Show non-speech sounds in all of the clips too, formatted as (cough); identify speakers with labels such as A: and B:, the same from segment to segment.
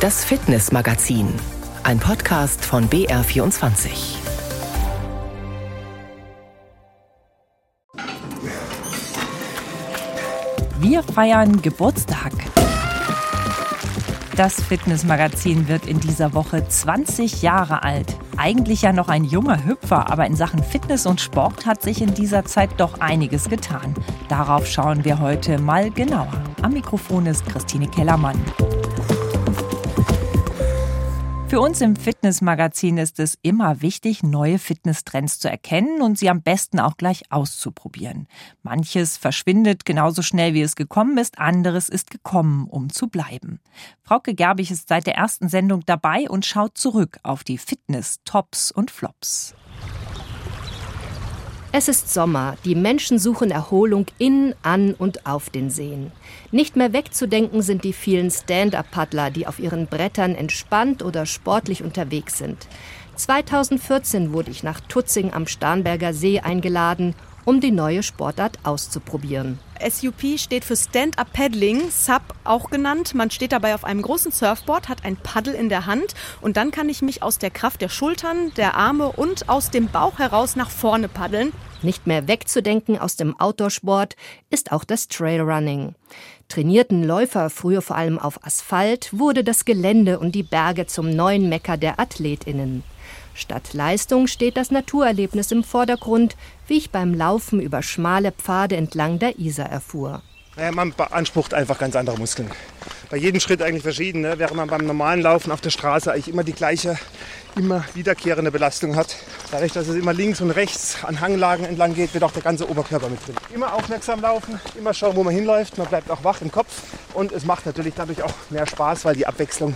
A: Das Fitnessmagazin, ein Podcast von BR24.
B: Wir feiern Geburtstag. Das Fitnessmagazin wird in dieser Woche 20 Jahre alt. Eigentlich ja noch ein junger Hüpfer, aber in Sachen Fitness und Sport hat sich in dieser Zeit doch einiges getan. Darauf schauen wir heute mal genauer. Am Mikrofon ist Christine Kellermann. Für uns im Fitnessmagazin ist es immer wichtig, neue Fitnesstrends zu erkennen und sie am besten auch gleich auszuprobieren. Manches verschwindet genauso schnell, wie es gekommen ist, anderes ist gekommen, um zu bleiben. Frauke Gerbig ist seit der ersten Sendung dabei und schaut zurück auf die Fitness-Tops und Flops.
C: Es ist Sommer, die Menschen suchen Erholung in, an und auf den Seen. Nicht mehr wegzudenken sind die vielen Stand-up-Paddler, die auf ihren Brettern entspannt oder sportlich unterwegs sind. 2014 wurde ich nach Tutzing am Starnberger See eingeladen um die neue Sportart auszuprobieren.
D: SUP steht für Stand-Up Paddling, SUP auch genannt. Man steht dabei auf einem großen Surfboard, hat ein Paddel in der Hand und dann kann ich mich aus der Kraft der Schultern, der Arme und aus dem Bauch heraus nach vorne paddeln.
C: Nicht mehr wegzudenken aus dem Outdoorsport ist auch das Trailrunning. Trainierten Läufer früher vor allem auf Asphalt wurde das Gelände und die Berge zum neuen Mecker der Athletinnen. Statt Leistung steht das Naturerlebnis im Vordergrund, wie ich beim Laufen über schmale Pfade entlang der Isar erfuhr.
E: Naja, man beansprucht einfach ganz andere Muskeln. Bei jedem Schritt eigentlich verschieden. Ne? Während man beim normalen Laufen auf der Straße eigentlich immer die gleiche, immer wiederkehrende Belastung hat. Dadurch, dass es immer links und rechts an Hanglagen entlang geht, wird auch der ganze Oberkörper mit drin. Immer aufmerksam laufen, immer schauen, wo man hinläuft. Man bleibt auch wach im Kopf und es macht natürlich dadurch auch mehr Spaß, weil die Abwechslung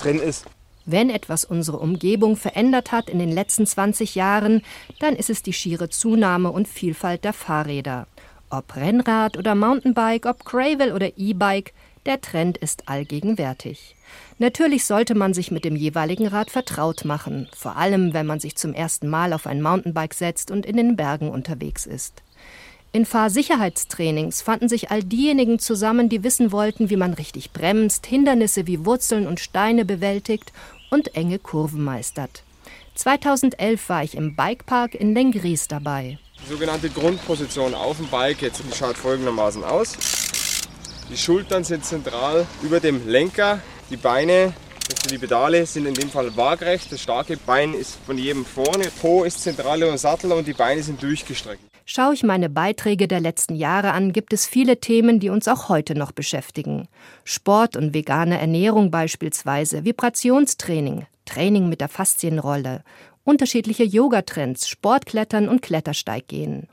E: drin ist.
C: Wenn etwas unsere Umgebung verändert hat in den letzten 20 Jahren, dann ist es die schiere Zunahme und Vielfalt der Fahrräder. Ob Rennrad oder Mountainbike, ob Gravel oder E-Bike, der Trend ist allgegenwärtig. Natürlich sollte man sich mit dem jeweiligen Rad vertraut machen, vor allem wenn man sich zum ersten Mal auf ein Mountainbike setzt und in den Bergen unterwegs ist. In Fahrsicherheitstrainings fanden sich all diejenigen zusammen, die wissen wollten, wie man richtig bremst, Hindernisse wie Wurzeln und Steine bewältigt und enge Kurven meistert. 2011 war ich im Bikepark in Lengries dabei.
F: Die sogenannte Grundposition auf dem Bike jetzt schaut folgendermaßen aus. Die Schultern sind zentral über dem Lenker, die Beine, also die Pedale sind in dem Fall waagrecht, das starke Bein ist von jedem vorne, Po ist zentral über dem Sattel und die Beine sind durchgestreckt.
C: Schaue ich meine Beiträge der letzten Jahre an, gibt es viele Themen, die uns auch heute noch beschäftigen. Sport und vegane Ernährung beispielsweise, Vibrationstraining, Training mit der Faszienrolle, unterschiedliche Yogatrends, Sportklettern und Klettersteiggehen.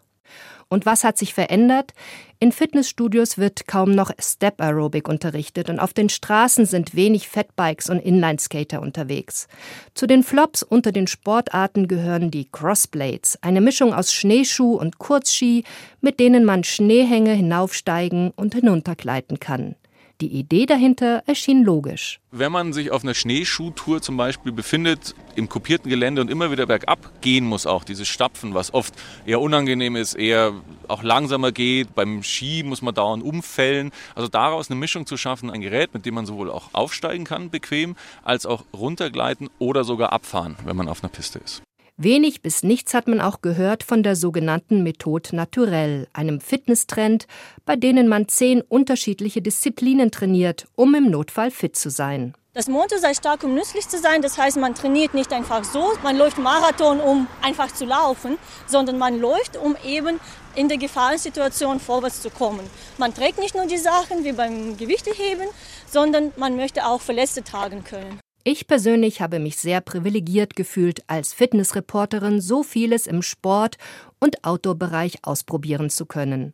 C: Und was hat sich verändert? In Fitnessstudios wird kaum noch Step Aerobic unterrichtet und auf den Straßen sind wenig Fatbikes und Inlineskater unterwegs. Zu den Flops unter den Sportarten gehören die Crossblades, eine Mischung aus Schneeschuh und Kurzski, mit denen man Schneehänge hinaufsteigen und hinuntergleiten kann. Die Idee dahinter erschien logisch.
G: Wenn man sich auf einer Schneeschuhtour zum Beispiel befindet, im kopierten Gelände und immer wieder bergab gehen muss, auch dieses Stapfen, was oft eher unangenehm ist, eher auch langsamer geht. Beim Ski muss man dauernd umfällen. Also daraus eine Mischung zu schaffen, ein Gerät, mit dem man sowohl auch aufsteigen kann, bequem, als auch runtergleiten oder sogar abfahren, wenn man auf einer Piste ist.
C: Wenig bis nichts hat man auch gehört von der sogenannten Methode Naturelle, einem Fitnesstrend, bei denen man zehn unterschiedliche Disziplinen trainiert, um im Notfall fit zu sein.
H: Das Motto sei stark, um nützlich zu sein. Das heißt, man trainiert nicht einfach so, man läuft Marathon, um einfach zu laufen, sondern man läuft, um eben in der Gefahrensituation vorwärts zu kommen. Man trägt nicht nur die Sachen wie beim Gewichteheben, sondern man möchte auch Verletzte tragen können.
C: Ich persönlich habe mich sehr privilegiert gefühlt, als Fitnessreporterin so vieles im Sport- und Outdoor-Bereich ausprobieren zu können.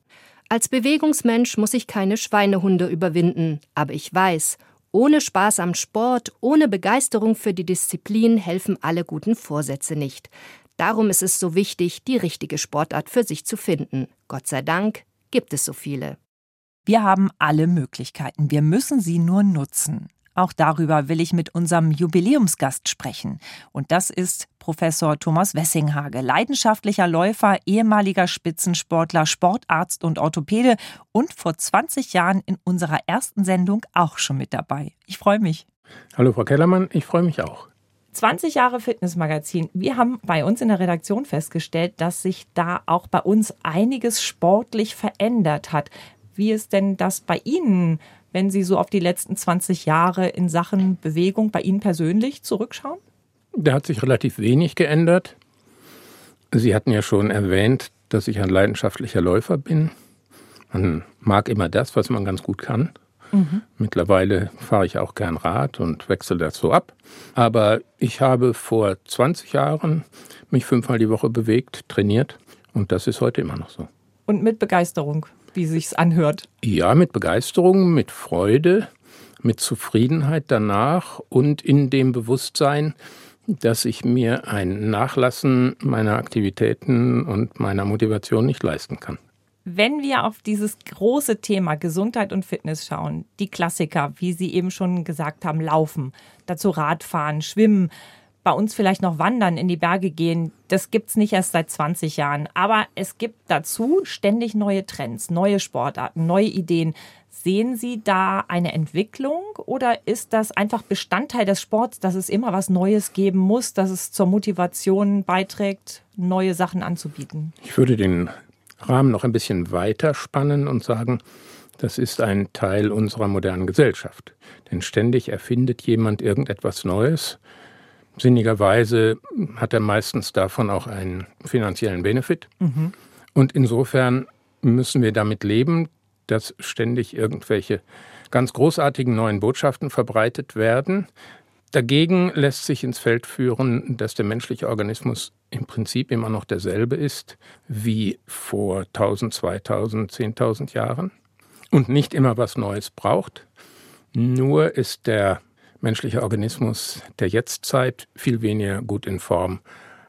C: Als Bewegungsmensch muss ich keine Schweinehunde überwinden, aber ich weiß, ohne Spaß am Sport, ohne Begeisterung für die Disziplin helfen alle guten Vorsätze nicht. Darum ist es so wichtig, die richtige Sportart für sich zu finden. Gott sei Dank gibt es so viele.
B: Wir haben alle Möglichkeiten, wir müssen sie nur nutzen. Auch darüber will ich mit unserem Jubiläumsgast sprechen. Und das ist Professor Thomas Wessinghage, leidenschaftlicher Läufer, ehemaliger Spitzensportler, Sportarzt und Orthopäde und vor 20 Jahren in unserer ersten Sendung auch schon mit dabei. Ich freue mich.
I: Hallo Frau Kellermann, ich freue mich auch.
B: 20 Jahre Fitnessmagazin. Wir haben bei uns in der Redaktion festgestellt, dass sich da auch bei uns einiges sportlich verändert hat. Wie ist denn das bei Ihnen, wenn Sie so auf die letzten 20 Jahre in Sachen Bewegung bei Ihnen persönlich zurückschauen?
I: Da hat sich relativ wenig geändert. Sie hatten ja schon erwähnt, dass ich ein leidenschaftlicher Läufer bin. Man mag immer das, was man ganz gut kann. Mhm. Mittlerweile fahre ich auch gern Rad und wechsle das so ab. Aber ich habe vor 20 Jahren mich fünfmal die Woche bewegt, trainiert und das ist heute immer noch so.
B: Und mit Begeisterung, wie sich's anhört.
I: Ja, mit Begeisterung, mit Freude, mit Zufriedenheit danach und in dem Bewusstsein, dass ich mir ein Nachlassen meiner Aktivitäten und meiner Motivation nicht leisten kann.
B: Wenn wir auf dieses große Thema Gesundheit und Fitness schauen, die Klassiker, wie Sie eben schon gesagt haben, laufen, dazu Radfahren, schwimmen, bei uns vielleicht noch wandern, in die Berge gehen, das gibt es nicht erst seit 20 Jahren. Aber es gibt dazu ständig neue Trends, neue Sportarten, neue Ideen. Sehen Sie da eine Entwicklung oder ist das einfach Bestandteil des Sports, dass es immer was Neues geben muss, dass es zur Motivation beiträgt, neue Sachen anzubieten?
I: Ich würde den Rahmen noch ein bisschen weiter spannen und sagen, das ist ein Teil unserer modernen Gesellschaft. Denn ständig erfindet jemand irgendetwas Neues. Sinnigerweise hat er meistens davon auch einen finanziellen Benefit. Mhm. Und insofern müssen wir damit leben, dass ständig irgendwelche ganz großartigen neuen Botschaften verbreitet werden. Dagegen lässt sich ins Feld führen, dass der menschliche Organismus im Prinzip immer noch derselbe ist wie vor 1000, 2000, 10.000 Jahren und nicht immer was Neues braucht. Nur ist der menschliche Organismus der Jetztzeit viel weniger gut in Form,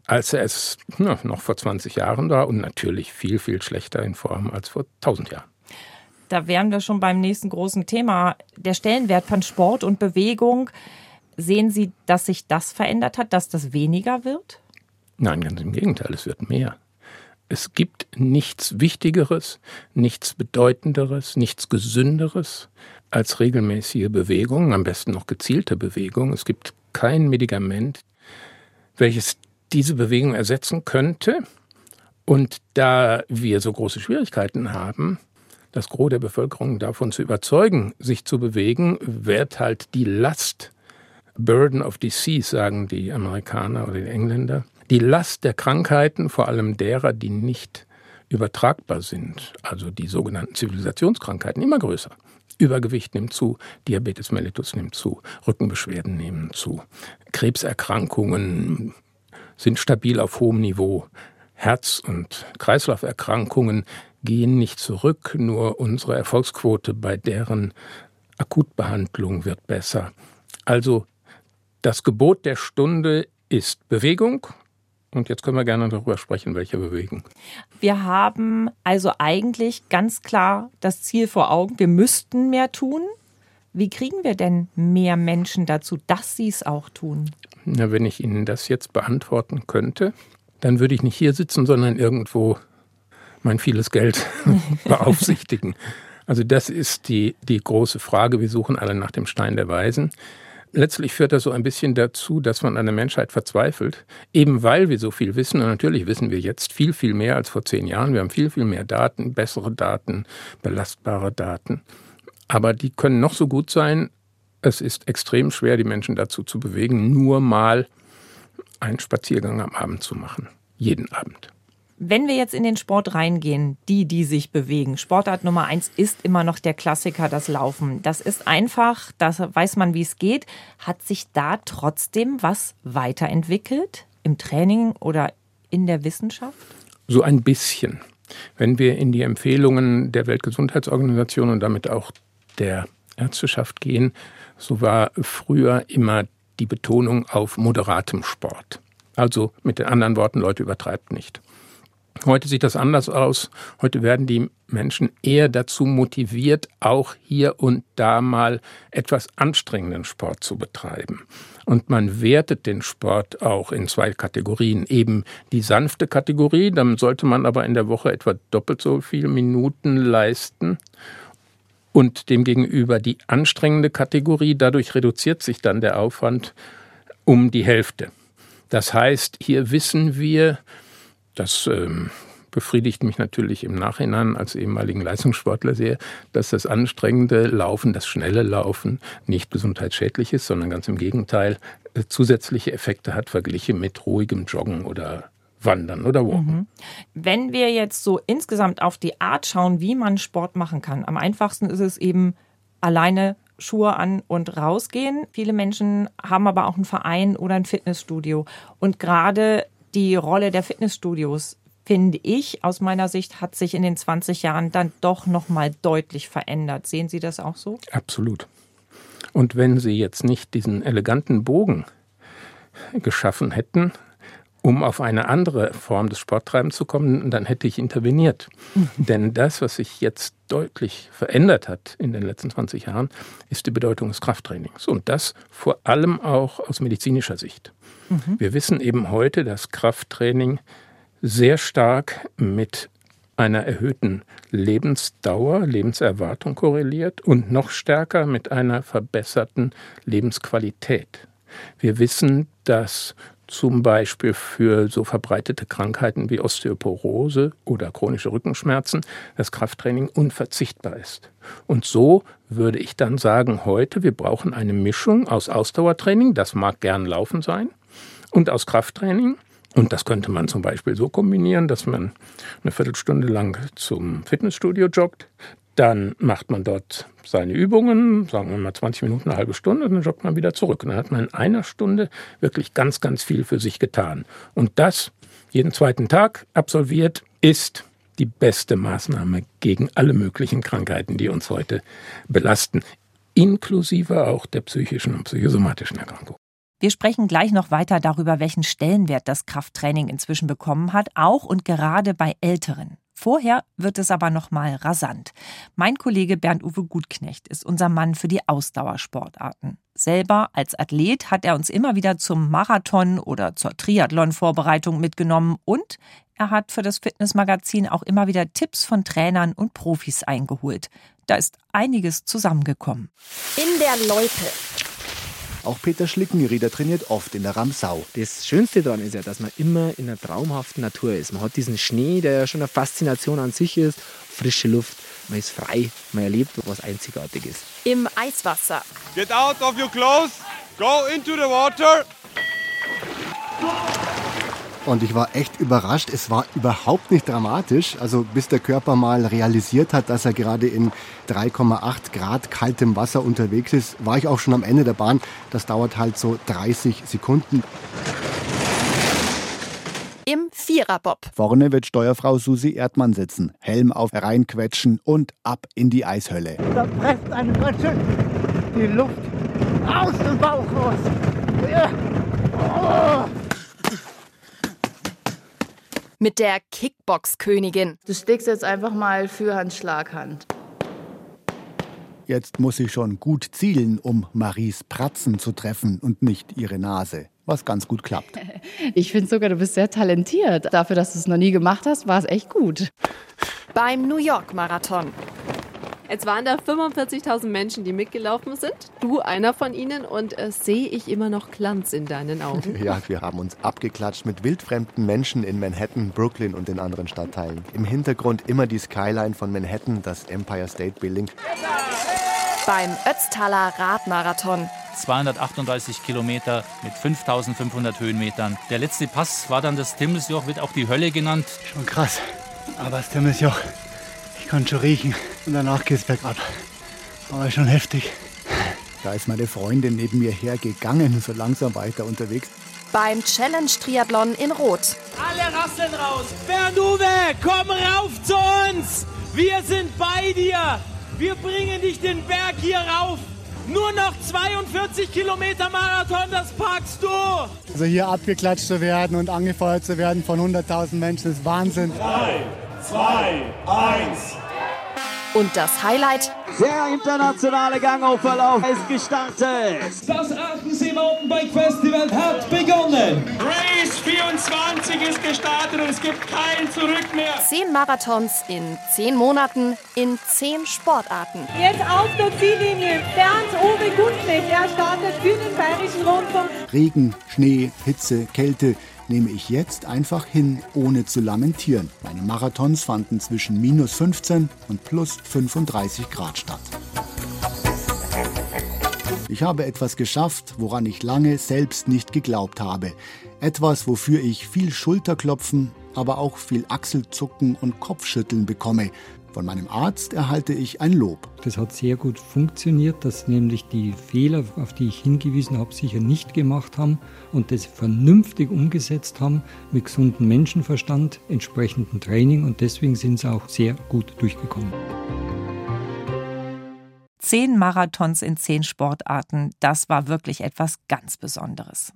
I: als er es na, noch vor 20 Jahren war und natürlich viel, viel schlechter in Form als vor 1000 Jahren.
B: Da wären wir schon beim nächsten großen Thema, der Stellenwert von Sport und Bewegung. Sehen Sie, dass sich das verändert hat, dass das weniger wird?
I: Nein, ganz im Gegenteil, es wird mehr. Es gibt nichts Wichtigeres, nichts Bedeutenderes, nichts Gesünderes als regelmäßige Bewegung, am besten noch gezielte Bewegung. Es gibt kein Medikament, welches diese Bewegung ersetzen könnte. Und da wir so große Schwierigkeiten haben, das Gros der Bevölkerung davon zu überzeugen, sich zu bewegen, wird halt die Last, Burden of Disease, sagen die Amerikaner oder die Engländer, die Last der Krankheiten, vor allem derer, die nicht übertragbar sind, also die sogenannten Zivilisationskrankheiten, immer größer. Übergewicht nimmt zu, Diabetes mellitus nimmt zu, Rückenbeschwerden nehmen zu, Krebserkrankungen sind stabil auf hohem Niveau, Herz- und Kreislauferkrankungen gehen nicht zurück, nur unsere Erfolgsquote bei deren Akutbehandlung wird besser. Also das Gebot der Stunde ist Bewegung und jetzt können wir gerne darüber sprechen, welche Bewegung.
B: Wir haben also eigentlich ganz klar das Ziel vor Augen, wir müssten mehr tun. Wie kriegen wir denn mehr Menschen dazu, dass sie es auch tun?
I: Na, wenn ich Ihnen das jetzt beantworten könnte, dann würde ich nicht hier sitzen, sondern irgendwo mein vieles Geld (laughs) beaufsichtigen. Also das ist die, die große Frage. Wir suchen alle nach dem Stein der Weisen. Letztlich führt das so ein bisschen dazu, dass man an der Menschheit verzweifelt, eben weil wir so viel wissen. Und natürlich wissen wir jetzt viel, viel mehr als vor zehn Jahren. Wir haben viel, viel mehr Daten, bessere Daten, belastbare Daten. Aber die können noch so gut sein. Es ist extrem schwer, die Menschen dazu zu bewegen, nur mal einen Spaziergang am Abend zu machen. Jeden Abend.
B: Wenn wir jetzt in den Sport reingehen, die, die sich bewegen, Sportart Nummer eins ist immer noch der Klassiker, das Laufen. Das ist einfach, da weiß man, wie es geht. Hat sich da trotzdem was weiterentwickelt im Training oder in der Wissenschaft?
I: So ein bisschen. Wenn wir in die Empfehlungen der Weltgesundheitsorganisation und damit auch der Ärzteschaft gehen, so war früher immer die Betonung auf moderatem Sport. Also mit den anderen Worten, Leute übertreibt nicht. Heute sieht das anders aus. Heute werden die Menschen eher dazu motiviert, auch hier und da mal etwas anstrengenden Sport zu betreiben. Und man wertet den Sport auch in zwei Kategorien. Eben die sanfte Kategorie, dann sollte man aber in der Woche etwa doppelt so viele Minuten leisten. und demgegenüber die anstrengende Kategorie. Dadurch reduziert sich dann der Aufwand um die Hälfte. Das heißt, hier wissen wir, das ähm, befriedigt mich natürlich im Nachhinein als ehemaligen Leistungssportler sehr, dass das anstrengende Laufen, das schnelle Laufen nicht gesundheitsschädlich ist, sondern ganz im Gegenteil äh, zusätzliche Effekte hat, verglichen mit ruhigem Joggen oder Wandern oder Walken. Mhm.
B: Wenn wir jetzt so insgesamt auf die Art schauen, wie man Sport machen kann, am einfachsten ist es eben alleine Schuhe an und rausgehen. Viele Menschen haben aber auch einen Verein oder ein Fitnessstudio. Und gerade die Rolle der Fitnessstudios, finde ich, aus meiner Sicht, hat sich in den 20 Jahren dann doch nochmal deutlich verändert. Sehen Sie das auch so?
I: Absolut. Und wenn Sie jetzt nicht diesen eleganten Bogen geschaffen hätten, um auf eine andere Form des Sporttreibens zu kommen, dann hätte ich interveniert. Mhm. Denn das, was sich jetzt deutlich verändert hat in den letzten 20 Jahren, ist die Bedeutung des Krafttrainings. Und das vor allem auch aus medizinischer Sicht. Mhm. Wir wissen eben heute, dass Krafttraining sehr stark mit einer erhöhten Lebensdauer, Lebenserwartung korreliert und noch stärker mit einer verbesserten Lebensqualität. Wir wissen, dass zum Beispiel für so verbreitete Krankheiten wie Osteoporose oder chronische Rückenschmerzen das Krafttraining unverzichtbar ist. Und so würde ich dann sagen, heute, wir brauchen eine Mischung aus Ausdauertraining, das mag gern Laufen sein, und aus Krafttraining. Und das könnte man zum Beispiel so kombinieren, dass man eine Viertelstunde lang zum Fitnessstudio joggt, dann macht man dort seine Übungen, sagen wir mal 20 Minuten, eine halbe Stunde, und dann joggt man wieder zurück. Und dann hat man in einer Stunde wirklich ganz, ganz viel für sich getan. Und das jeden zweiten Tag absolviert, ist die beste Maßnahme gegen alle möglichen Krankheiten, die uns heute belasten, inklusive auch der psychischen und psychosomatischen Erkrankungen.
B: Wir sprechen gleich noch weiter darüber, welchen Stellenwert das Krafttraining inzwischen bekommen hat, auch und gerade bei Älteren. Vorher wird es aber noch mal rasant. Mein Kollege Bernd-Uwe Gutknecht ist unser Mann für die Ausdauersportarten. Selber als Athlet hat er uns immer wieder zum Marathon oder zur Triathlon-Vorbereitung mitgenommen und er hat für das Fitnessmagazin auch immer wieder Tipps von Trainern und Profis eingeholt. Da ist einiges zusammengekommen.
J: In der Loipe
K: auch Peter Schlickenrieder trainiert oft in der Ramsau.
L: Das Schönste daran ist ja, dass man immer in einer traumhaften Natur ist. Man hat diesen Schnee, der ja schon eine Faszination an sich ist, frische Luft, man ist frei, man erlebt was Einzigartiges.
J: Im Eiswasser.
M: Get out of your clothes, go into the water.
K: Und ich war echt überrascht. Es war überhaupt nicht dramatisch. Also bis der Körper mal realisiert hat, dass er gerade in 3,8 Grad kaltem Wasser unterwegs ist, war ich auch schon am Ende der Bahn. Das dauert halt so 30 Sekunden.
J: Im Viererbob.
K: Vorne wird Steuerfrau Susi Erdmann sitzen. Helm auf, reinquetschen und ab in die Eishölle.
N: Da presst einem ganz schön die Luft aus dem Bauch raus. Ja. Oh
J: mit der Kickbox-Königin.
O: Du steckst jetzt einfach mal für Hans Schlaghand.
K: Jetzt muss sie schon gut zielen, um Maries Pratzen zu treffen und nicht ihre Nase. Was ganz gut klappt. (laughs)
O: Ich finde sogar, du bist sehr talentiert. Dafür, dass du es noch nie gemacht hast, war es echt gut.
J: Beim New York Marathon.
P: Jetzt waren da 45.000 Menschen, die mitgelaufen sind. Du einer von ihnen und äh, sehe ich immer noch Glanz in deinen Augen? (laughs)
K: Ja, wir haben uns abgeklatscht mit wildfremden Menschen in Manhattan, Brooklyn und den anderen Stadtteilen. Im Hintergrund immer die Skyline von Manhattan, das Empire State Building.
J: Beim Ötztaler Radmarathon.
Q: 238 Kilometer mit 5500 Höhenmetern. Der letzte Pass war dann das Timmelsjoch, wird auch die Hölle genannt.
N: Schon krass, aber das Timmelsjoch kann schon riechen und danach geht es bergab. Aber schon heftig.
K: Da ist meine Freundin neben mir hergegangen, so langsam weiter unterwegs.
J: Beim Challenge Triathlon in Rot.
R: Alle rasseln raus. Bernuwe, komm rauf zu uns. Wir sind bei dir. Wir bringen dich den Berg hier rauf. Nur noch 42 Kilometer Marathon, das packst du!
N: Also hier abgeklatscht zu werden und angefeuert zu werden von 100.000 Menschen ist Wahnsinn.
R: Nein. 2, 1.
J: Und das Highlight?
R: Der internationale Gangaufverlauf ist gestartet. Das Achensee Mountainbike Festival hat begonnen. Race 24 ist gestartet und es gibt kein Zurück mehr.
J: Zehn Marathons in zehn Monaten in zehn Sportarten.
S: Jetzt auf zur Ziellinie. Bernd Uwe Gutlich, er startet für den Bayerischen Rundfunk.
T: Regen, Schnee, Hitze, Kälte nehme ich jetzt einfach hin, ohne zu lamentieren. Meine Marathons fanden zwischen minus 15 und plus 35 Grad statt. Ich habe etwas geschafft, woran ich lange selbst nicht geglaubt habe. Etwas, wofür ich viel Schulterklopfen, aber auch viel Achselzucken und Kopfschütteln bekomme. Von meinem Arzt erhalte ich ein Lob.
U: Das hat sehr gut funktioniert, dass nämlich die Fehler, auf die ich hingewiesen habe, sicher nicht gemacht haben und das vernünftig umgesetzt haben mit gesundem Menschenverstand, entsprechendem Training und deswegen sind sie auch sehr gut durchgekommen.
B: Zehn Marathons in zehn Sportarten, das war wirklich etwas ganz Besonderes.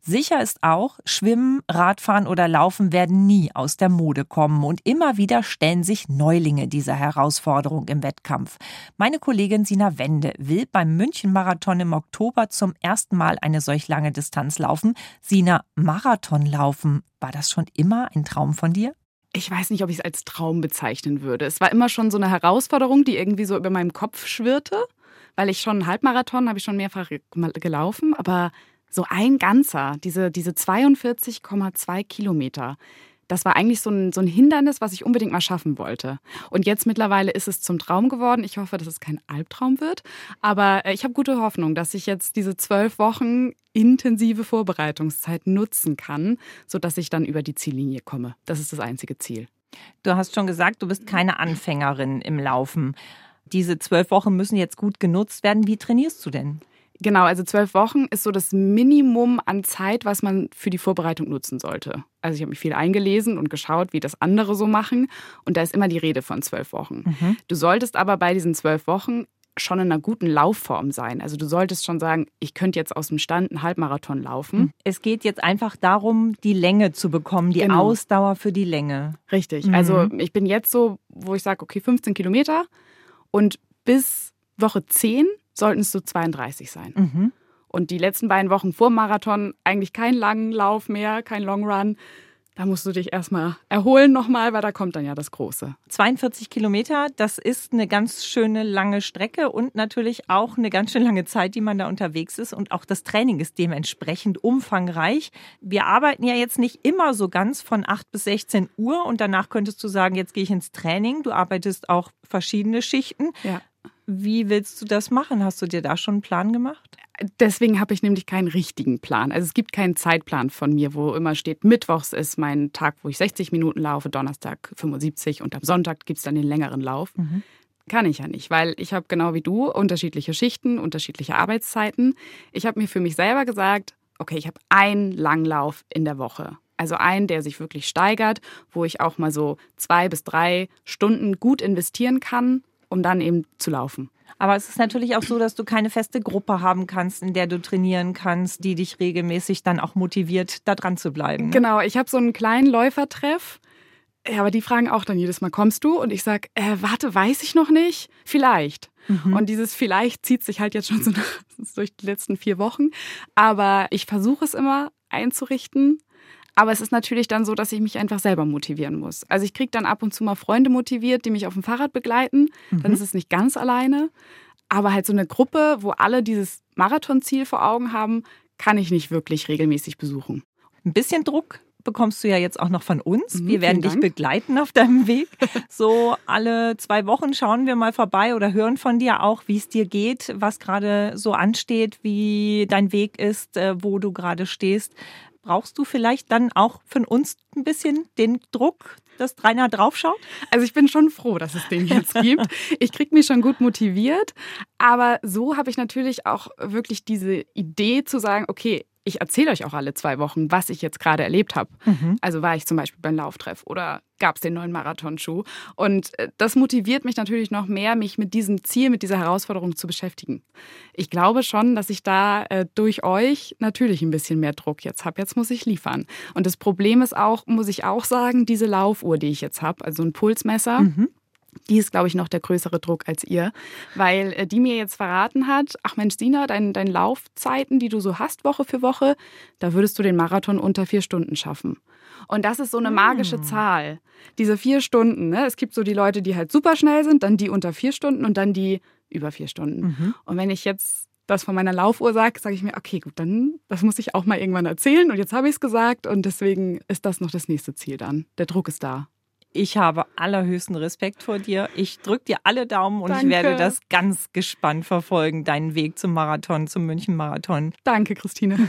B: Sicher ist auch, Schwimmen, Radfahren oder Laufen werden nie aus der Mode kommen und immer wieder stellen sich Neulinge dieser Herausforderung im Wettkampf. Meine Kollegin Sina Wende will beim München-Marathon im Oktober zum ersten Mal eine solch lange Distanz laufen. Sina, Marathon laufen, war das schon immer ein Traum von dir?
O: Ich weiß nicht, ob ich es als Traum bezeichnen würde. Es war immer schon so eine Herausforderung, die irgendwie so über meinem Kopf schwirrte, weil ich schon einen Halbmarathon habe ich schon mehrfach gelaufen, aber so ein ganzer, diese, diese 42,2 Kilometer, das war eigentlich so ein, so ein Hindernis, was ich unbedingt mal schaffen wollte. Und jetzt mittlerweile ist es zum Traum geworden. Ich hoffe, dass es kein Albtraum wird. Aber äh, ich habe gute Hoffnung, dass ich jetzt diese zwölf Wochen intensive Vorbereitungszeit nutzen kann, sodass ich dann über die Ziellinie komme. Das ist das einzige Ziel.
B: Du hast schon gesagt, du bist keine Anfängerin im Laufen. Diese zwölf Wochen müssen jetzt gut genutzt werden. Wie trainierst du denn?
O: Genau, also zwölf Wochen ist so das Minimum an Zeit, was man für die Vorbereitung nutzen sollte. Also ich habe mich viel eingelesen und geschaut, wie das andere so machen. Und da ist immer die Rede von zwölf Wochen. Mhm. Du solltest aber bei diesen zwölf Wochen schon in einer guten Laufform sein. Also du solltest schon sagen, ich könnte jetzt aus dem Stand einen Halbmarathon laufen.
B: Es geht jetzt einfach darum, die Länge zu bekommen, die genau. Ausdauer für die Länge.
O: Richtig. Mhm. Also ich bin jetzt so, wo ich sage, okay, 15 Kilometer und bis Woche 10 sollten es so 32 sein. Mhm. Und die letzten beiden Wochen vor Marathon eigentlich kein langen Lauf mehr, kein Long Run. Da musst du dich erstmal erholen nochmal, weil da kommt dann ja das Große.
B: 42 Kilometer, das ist eine ganz schöne lange Strecke und natürlich auch eine ganz schön lange Zeit, die man da unterwegs ist. Und auch das Training ist dementsprechend umfangreich. Wir arbeiten ja jetzt nicht immer so ganz von 8 bis 16 Uhr und danach könntest du sagen, jetzt gehe ich ins Training. Du arbeitest auch verschiedene Schichten. Ja. Wie willst du das machen? Hast du dir da schon einen Plan gemacht?
O: Deswegen habe ich nämlich keinen richtigen Plan. Also es gibt keinen Zeitplan von mir, wo immer steht, Mittwochs ist mein Tag, wo ich 60 Minuten laufe, Donnerstag 75 und am Sonntag gibt es dann den längeren Lauf. Mhm. Kann ich ja nicht, weil ich habe genau wie du unterschiedliche Schichten, unterschiedliche Arbeitszeiten. Ich habe mir für mich selber gesagt, okay, ich habe einen Langlauf in der Woche. Also einen, der sich wirklich steigert, wo ich auch mal so zwei bis drei Stunden gut investieren kann um dann eben zu laufen.
B: Aber es ist natürlich auch so, dass du keine feste Gruppe haben kannst, in der du trainieren kannst, die dich regelmäßig dann auch motiviert, da dran zu bleiben. Ne?
O: Genau, ich habe so einen kleinen Läufertreff. Ja, aber die fragen auch dann jedes Mal, kommst du? Und ich sage, äh, warte, weiß ich noch nicht. Vielleicht. Mhm. Und dieses vielleicht zieht sich halt jetzt schon so (laughs) durch die letzten vier Wochen. Aber ich versuche es immer einzurichten aber es ist natürlich dann so, dass ich mich einfach selber motivieren muss. Also ich kriege dann ab und zu mal Freunde motiviert, die mich auf dem Fahrrad begleiten. Mhm. Dann ist es nicht ganz alleine. Aber halt so eine Gruppe, wo alle dieses Marathonziel vor Augen haben, kann ich nicht wirklich regelmäßig besuchen.
B: Ein bisschen Druck bekommst du ja jetzt auch noch von uns. Mhm, wir werden dich begleiten auf deinem Weg. (laughs) So alle zwei Wochen schauen wir mal vorbei oder hören von dir auch, wie es dir geht, was gerade so ansteht, wie dein Weg ist, äh, wo du gerade stehst brauchst du vielleicht dann auch von uns ein bisschen den Druck, dass Rainer draufschaut?
O: Also ich bin schon froh, dass es den jetzt gibt. Ich kriege mich schon gut motiviert, aber so habe ich natürlich auch wirklich diese Idee zu sagen, okay, ich erzähle euch auch alle zwei Wochen, was ich jetzt gerade erlebt habe. Mhm. Also war ich zum Beispiel beim Lauftreff oder gab es den neuen Marathonschuh. Und äh, das motiviert mich natürlich noch mehr, mich mit diesem Ziel, mit dieser Herausforderung zu beschäftigen. Ich glaube schon, dass ich da äh, durch euch natürlich ein bisschen mehr Druck jetzt habe. Jetzt muss ich liefern. Und das Problem ist auch, muss ich auch sagen, diese Laufuhr, die ich jetzt habe, also ein Pulsmesser. Mhm die ist, glaube ich, noch der größere Druck als ihr, weil äh, die mir jetzt verraten hat, ach Mensch, Sina, deine dein Laufzeiten, die du so hast Woche für Woche, da würdest du den Marathon unter vier Stunden schaffen. Und das ist so eine magische hm. Zahl. Diese vier Stunden. Ne? Es gibt so die Leute, die halt super schnell sind, dann die unter vier Stunden und dann die über vier Stunden. Mhm. Und wenn ich jetzt das von meiner Laufuhr sage, sage ich mir, okay, gut, dann das muss ich auch mal irgendwann erzählen. Und jetzt habe ich es gesagt und deswegen ist das noch das nächste Ziel dann. Der Druck ist da.
B: Ich habe allerhöchsten Respekt vor dir. Ich drücke dir alle Daumen und Danke. ich werde das ganz gespannt verfolgen, deinen Weg zum Marathon, zum München-Marathon.
O: Danke, Christine. (laughs)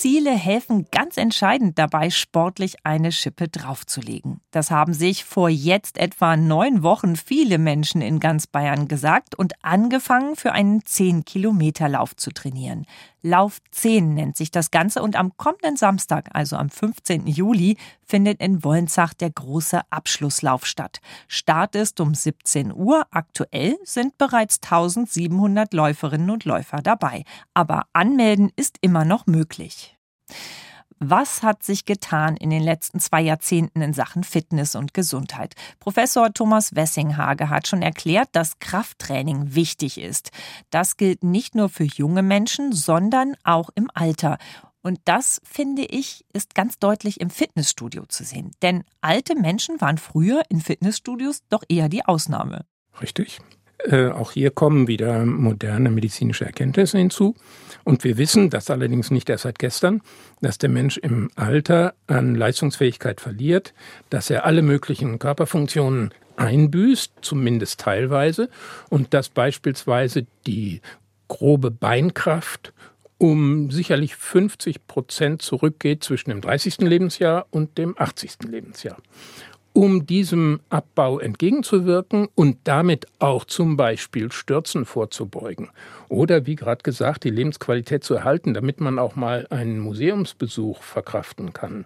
B: Ziele helfen ganz entscheidend dabei, sportlich eine Schippe draufzulegen. Das haben sich vor jetzt etwa neun Wochen viele Menschen in ganz Bayern gesagt und angefangen, für einen 10-Kilometer-Lauf zu trainieren. Lauf 10 nennt sich das Ganze und am kommenden Samstag, also am 15. Juli, findet in Wollenzach der große Abschlusslauf statt. Start ist um 17 Uhr. Aktuell sind bereits 1700 Läuferinnen und Läufer dabei. Aber anmelden ist immer noch möglich. Was hat sich getan in den letzten zwei Jahrzehnten in Sachen Fitness und Gesundheit? Professor Thomas Wessinghage hat schon erklärt, dass Krafttraining wichtig ist. Das gilt nicht nur für junge Menschen, sondern auch im Alter. Und das, finde ich, ist ganz deutlich im Fitnessstudio zu sehen. Denn alte Menschen waren früher in Fitnessstudios doch eher die Ausnahme.
I: Richtig. Äh, auch hier kommen wieder moderne medizinische Erkenntnisse hinzu. Und wir wissen, das allerdings nicht erst seit gestern, dass der Mensch im Alter an Leistungsfähigkeit verliert, dass er alle möglichen Körperfunktionen einbüßt, zumindest teilweise, und dass beispielsweise die grobe Beinkraft um sicherlich 50 Prozent zurückgeht zwischen dem 30. Lebensjahr und dem 80. Lebensjahr um diesem Abbau entgegenzuwirken und damit auch zum Beispiel Stürzen vorzubeugen. Oder wie gerade gesagt, die Lebensqualität zu erhalten, damit man auch mal einen Museumsbesuch verkraften kann.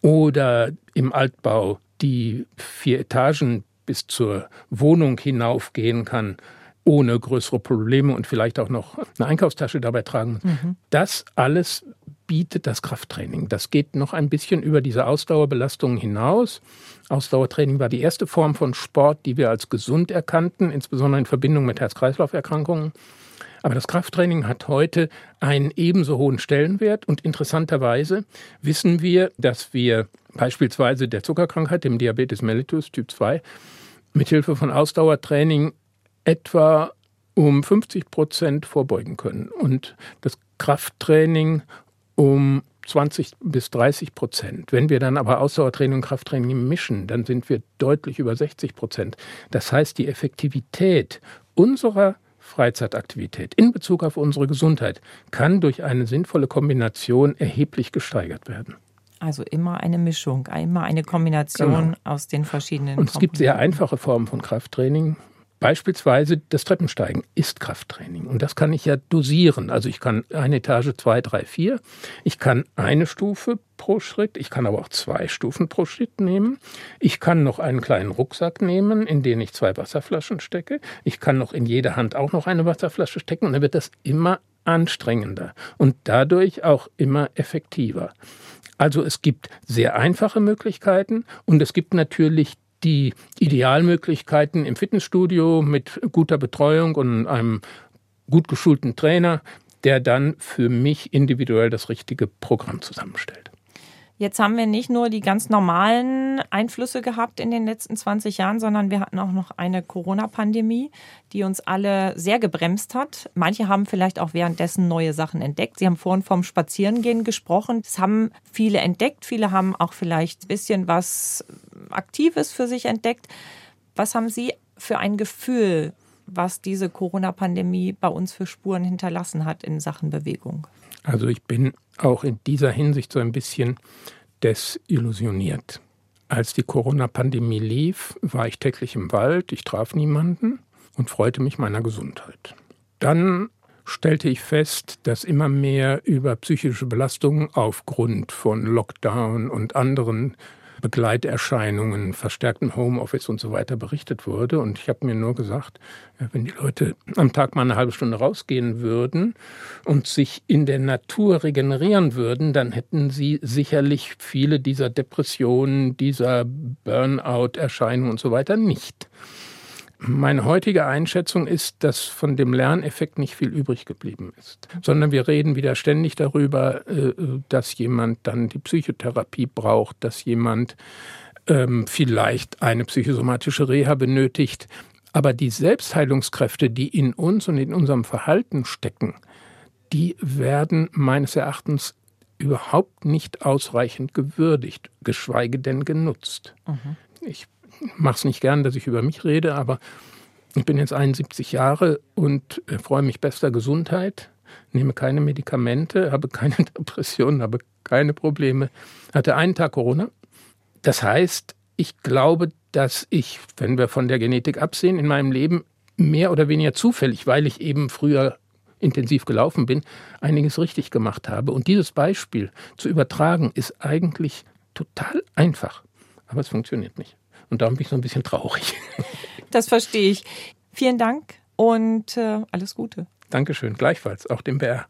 I: Oder im Altbau die vier Etagen bis zur Wohnung hinaufgehen kann ohne größere Probleme und vielleicht auch noch eine Einkaufstasche dabei tragen. Mhm. Das alles bietet das Krafttraining. Das geht noch ein bisschen über diese Ausdauerbelastungen hinaus. Ausdauertraining war die erste Form von Sport, die wir als gesund erkannten, insbesondere in Verbindung mit Herz-Kreislauf-Erkrankungen. Aber das Krafttraining hat heute einen ebenso hohen Stellenwert und interessanterweise wissen wir, dass wir beispielsweise der Zuckerkrankheit, dem Diabetes mellitus Typ 2, mithilfe von Ausdauertraining etwa um 50 Prozent vorbeugen können und das Krafttraining um 20 bis 30 Prozent. Wenn wir dann aber Ausdauertraining und Krafttraining mischen, dann sind wir deutlich über 60 Prozent. Das heißt, die Effektivität unserer Freizeitaktivität in Bezug auf unsere Gesundheit kann durch eine sinnvolle Kombination erheblich gesteigert werden.
B: Also immer eine Mischung, immer eine Kombination genau. aus den verschiedenen.
I: Und es gibt sehr einfache Formen von Krafttraining, Beispielsweise das Treppensteigen ist Krafttraining und das kann ich ja dosieren. Also ich kann eine Etage, zwei, drei, vier. Ich kann eine Stufe pro Schritt, ich kann aber auch zwei Stufen pro Schritt nehmen. Ich kann noch einen kleinen Rucksack nehmen, in den ich zwei Wasserflaschen stecke. Ich kann noch in jede Hand auch noch eine Wasserflasche stecken und dann wird das immer anstrengender und dadurch auch immer effektiver. Also es gibt sehr einfache Möglichkeiten und es gibt natürlich die Idealmöglichkeiten im Fitnessstudio mit guter Betreuung und einem gut geschulten Trainer, der dann für mich individuell das richtige Programm zusammenstellt.
B: Jetzt haben wir nicht nur die ganz normalen Einflüsse gehabt in den letzten 20 Jahren, sondern wir hatten auch noch eine Corona-Pandemie, die uns alle sehr gebremst hat. Manche haben vielleicht auch währenddessen neue Sachen entdeckt. Sie haben vorhin vom Spazierengehen gesprochen. Das haben viele entdeckt. Viele haben auch vielleicht ein bisschen was Aktives für sich entdeckt. Was haben Sie für ein Gefühl, was diese Corona-Pandemie bei uns für Spuren hinterlassen hat in Sachen Bewegung?
I: Also ich bin auch in dieser Hinsicht so ein bisschen desillusioniert. Als die Corona-Pandemie lief, war ich täglich im Wald, ich traf niemanden und freute mich meiner Gesundheit. Dann stellte ich fest, dass immer mehr über psychische Belastungen aufgrund von Lockdown und anderen Begleiterscheinungen, verstärktem Homeoffice und so weiter berichtet wurde. Und ich habe mir nur gesagt, wenn die Leute am Tag mal eine halbe Stunde rausgehen würden und sich in der Natur regenerieren würden, dann hätten sie sicherlich viele dieser Depressionen, dieser Burnout-Erscheinungen und so weiter nicht. Meine heutige Einschätzung ist, dass von dem Lerneffekt nicht viel übrig geblieben ist, sondern wir reden wieder ständig darüber, äh, dass jemand dann die Psychotherapie braucht, dass jemand ähm, vielleicht eine psychosomatische Reha benötigt. Aber die Selbstheilungskräfte, die in uns und in unserem Verhalten stecken, die werden meines Erachtens überhaupt nicht ausreichend gewürdigt, geschweige denn genutzt. Mhm. Ich mache es nicht gern, dass ich über mich rede, aber ich bin jetzt 71 Jahre und äh, freue mich bester Gesundheit, nehme keine Medikamente, habe keine (laughs) Depressionen, habe keine Probleme, hatte einen Tag Corona. Das heißt, ich glaube, dass ich, wenn wir von der Genetik absehen, in meinem Leben mehr oder weniger zufällig, weil ich eben früher intensiv gelaufen bin, einiges richtig gemacht habe. Und dieses Beispiel zu übertragen, ist eigentlich total einfach. Aber es funktioniert nicht. Und darum bin ich so ein bisschen traurig. (laughs)
B: Das verstehe ich. Vielen Dank und äh, alles Gute.
I: Dankeschön, gleichfalls, auch dem Bär.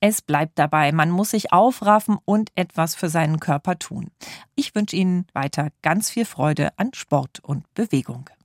B: Es bleibt dabei, man muss sich aufraffen und etwas für seinen Körper tun. Ich wünsche Ihnen weiter ganz viel Freude an Sport und Bewegung.